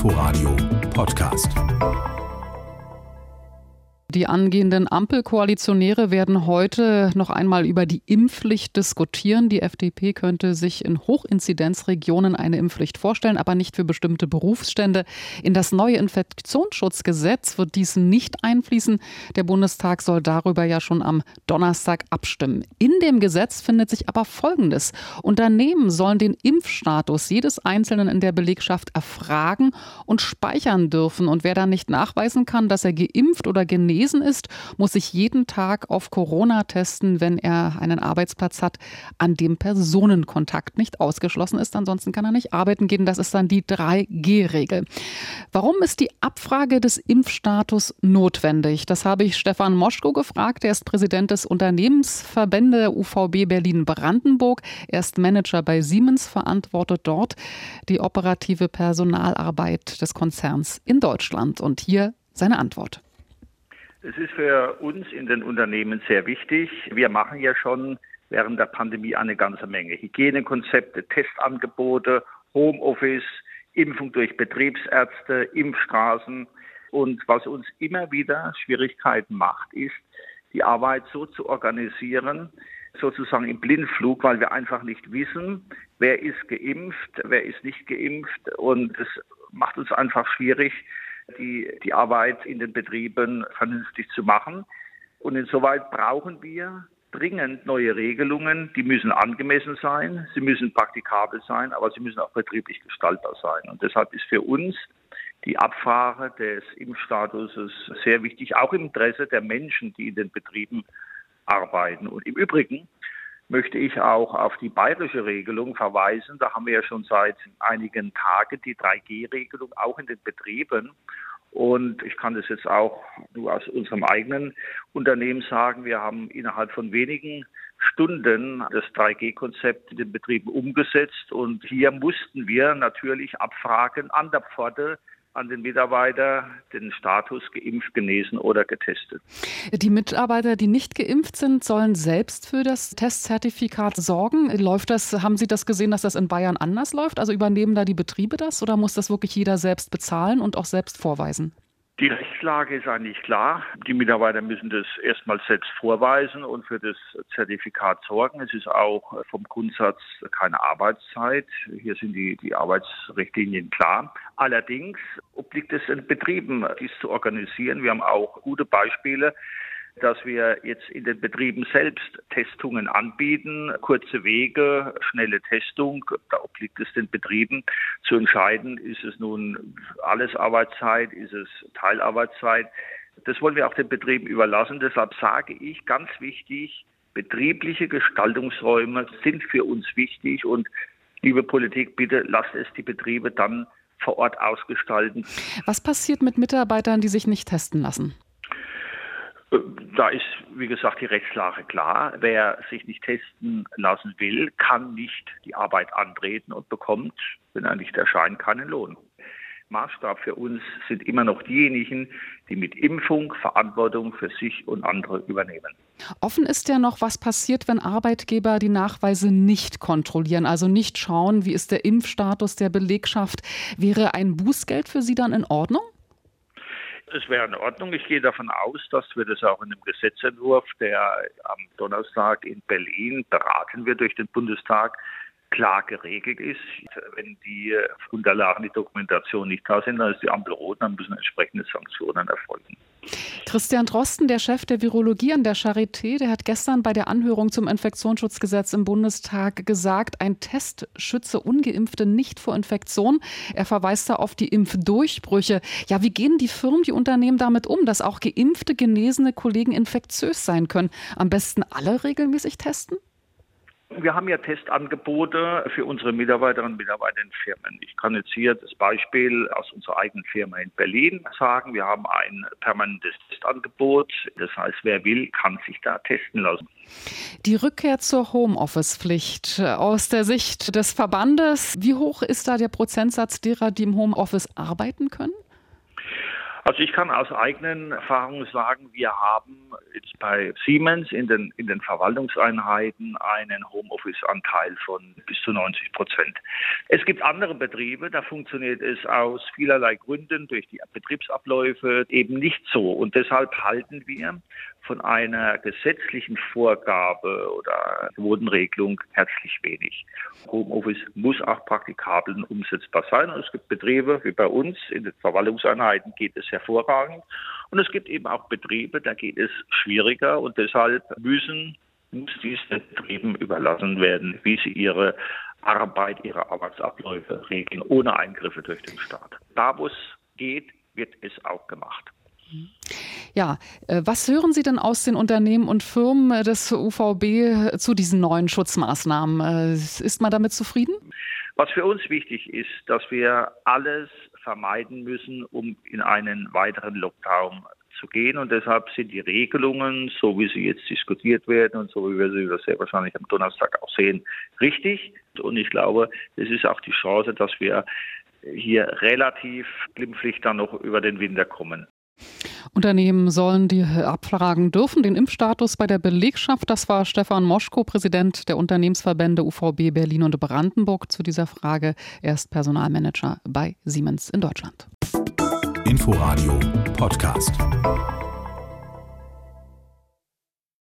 Inforadio Podcast. Die angehenden Ampelkoalitionäre werden heute noch einmal über die Impfpflicht diskutieren. Die FDP könnte sich in Hochinzidenzregionen eine Impfpflicht vorstellen, aber nicht für bestimmte Berufsstände. In das neue Infektionsschutzgesetz wird dies nicht einfließen. Der Bundestag soll darüber ja schon am Donnerstag abstimmen. In dem Gesetz findet sich aber Folgendes. Unternehmen sollen den Impfstatus jedes Einzelnen in der Belegschaft erfragen und speichern dürfen. Und wer dann nicht nachweisen kann, dass er geimpft oder genesen genesen ist, muss sich jeden Tag auf Corona testen, wenn er einen Arbeitsplatz hat, an dem Personenkontakt nicht ausgeschlossen ist. Ansonsten kann er nicht arbeiten gehen. Das ist dann die 3G-Regel. Warum ist die Abfrage des Impfstatus notwendig? Das habe ich Stefan Moschko gefragt. Er ist Präsident des Unternehmensverbände UVB Berlin-Brandenburg. Er ist Manager bei Siemens, verantwortet dort die operative Personalarbeit des Konzerns in Deutschland. Und hier seine Antwort. Es ist für uns in den Unternehmen sehr wichtig. Wir machen ja schon während der Pandemie eine ganze Menge. Hygienekonzepte, Testangebote, Homeoffice, Impfung durch Betriebsärzte, Impfstraßen. Und was uns immer wieder Schwierigkeiten macht, ist, die Arbeit so zu organisieren, sozusagen im Blindflug, weil wir einfach nicht wissen, wer ist geimpft, wer ist nicht geimpft. Und es macht uns einfach schwierig, die, die Arbeit in den Betrieben vernünftig zu machen. Und insoweit brauchen wir dringend neue Regelungen. Die müssen angemessen sein, sie müssen praktikabel sein, aber sie müssen auch betrieblich gestaltbar sein. Und deshalb ist für uns die Abfrage des Impfstatuses sehr wichtig, auch im Interesse der Menschen, die in den Betrieben arbeiten. Und im Übrigen möchte ich auch auf die bayerische Regelung verweisen. Da haben wir ja schon seit einigen Tagen die 3G-Regelung auch in den Betrieben. Und ich kann das jetzt auch nur aus unserem eigenen Unternehmen sagen. Wir haben innerhalb von wenigen Stunden das 3G-Konzept in den Betrieben umgesetzt. Und hier mussten wir natürlich abfragen an der Pforte, an den Mitarbeiter den Status geimpft, genesen oder getestet. Die Mitarbeiter, die nicht geimpft sind, sollen selbst für das Testzertifikat sorgen. Läuft das, haben Sie das gesehen, dass das in Bayern anders läuft? Also übernehmen da die Betriebe das oder muss das wirklich jeder selbst bezahlen und auch selbst vorweisen? Die Rechtslage ist eigentlich klar. Die Mitarbeiter müssen das erstmal selbst vorweisen und für das Zertifikat sorgen. Es ist auch vom Grundsatz keine Arbeitszeit. Hier sind die, die Arbeitsrichtlinien klar. Allerdings obliegt es den Betrieben, dies zu organisieren. Wir haben auch gute Beispiele dass wir jetzt in den Betrieben selbst Testungen anbieten, kurze Wege, schnelle Testung. Da obliegt es den Betrieben zu entscheiden, ist es nun alles Arbeitszeit, ist es Teilarbeitszeit. Das wollen wir auch den Betrieben überlassen. Deshalb sage ich ganz wichtig, betriebliche Gestaltungsräume sind für uns wichtig und liebe Politik, bitte lasst es die Betriebe dann vor Ort ausgestalten. Was passiert mit Mitarbeitern, die sich nicht testen lassen? Da ist, wie gesagt, die Rechtslage klar. Wer sich nicht testen lassen will, kann nicht die Arbeit antreten und bekommt, wenn er nicht erscheint, keinen Lohn. Maßstab für uns sind immer noch diejenigen, die mit Impfung Verantwortung für sich und andere übernehmen. Offen ist ja noch, was passiert, wenn Arbeitgeber die Nachweise nicht kontrollieren, also nicht schauen, wie ist der Impfstatus der Belegschaft. Wäre ein Bußgeld für Sie dann in Ordnung? Es wäre in Ordnung. Ich gehe davon aus, dass wir das auch in einem Gesetzentwurf, der am Donnerstag in Berlin beraten wird durch den Bundestag, klar geregelt ist. Wenn die Unterlagen, die Dokumentation nicht da sind, dann ist die Ampel rot, dann müssen entsprechende Sanktionen erfolgen. Christian Drosten, der Chef der Virologie an der Charité, der hat gestern bei der Anhörung zum Infektionsschutzgesetz im Bundestag gesagt, ein Test schütze ungeimpfte nicht vor Infektion. Er verweist da auf die Impfdurchbrüche. Ja, wie gehen die Firmen, die Unternehmen damit um, dass auch geimpfte, genesene Kollegen infektiös sein können? Am besten alle regelmäßig testen? Wir haben ja Testangebote für unsere Mitarbeiterinnen und Mitarbeiter in Firmen. Ich kann jetzt hier das Beispiel aus unserer eigenen Firma in Berlin sagen. Wir haben ein permanentes Testangebot. Das heißt, wer will, kann sich da testen lassen. Die Rückkehr zur Homeoffice-Pflicht aus der Sicht des Verbandes, wie hoch ist da der Prozentsatz derer, die im Homeoffice arbeiten können? Also ich kann aus eigenen Erfahrungen sagen, wir haben jetzt bei Siemens in den, in den Verwaltungseinheiten einen Homeoffice-Anteil von bis zu 90 Prozent. Es gibt andere Betriebe, da funktioniert es aus vielerlei Gründen durch die Betriebsabläufe eben nicht so. Und deshalb halten wir von einer gesetzlichen Vorgabe oder Quotenregelung herzlich wenig. Homeoffice muss auch praktikabel und umsetzbar sein. Und es gibt Betriebe wie bei uns in den Verwaltungseinheiten geht es hervorragend. Und es gibt eben auch Betriebe, da geht es schwieriger und deshalb müssen muss dies den Betrieben überlassen werden, wie sie ihre Arbeit, ihre Arbeitsabläufe regeln, ohne Eingriffe durch den Staat. Da, wo es geht, wird es auch gemacht. Ja, äh, was hören Sie denn aus den Unternehmen und Firmen des UVB zu diesen neuen Schutzmaßnahmen? Äh, ist man damit zufrieden? Was für uns wichtig ist, dass wir alles vermeiden müssen, um in einen weiteren Lockdown zu gehen. Und deshalb sind die Regelungen, so wie sie jetzt diskutiert werden und so wie wir sie sehr wahrscheinlich am Donnerstag auch sehen, richtig. Und ich glaube, es ist auch die Chance, dass wir hier relativ glimpflich dann noch über den Winter kommen. Unternehmen sollen die abfragen dürfen, den Impfstatus bei der Belegschaft. Das war Stefan Moschko, Präsident der Unternehmensverbände UVB Berlin und Brandenburg zu dieser Frage. Er ist Personalmanager bei Siemens in Deutschland. Inforadio Podcast.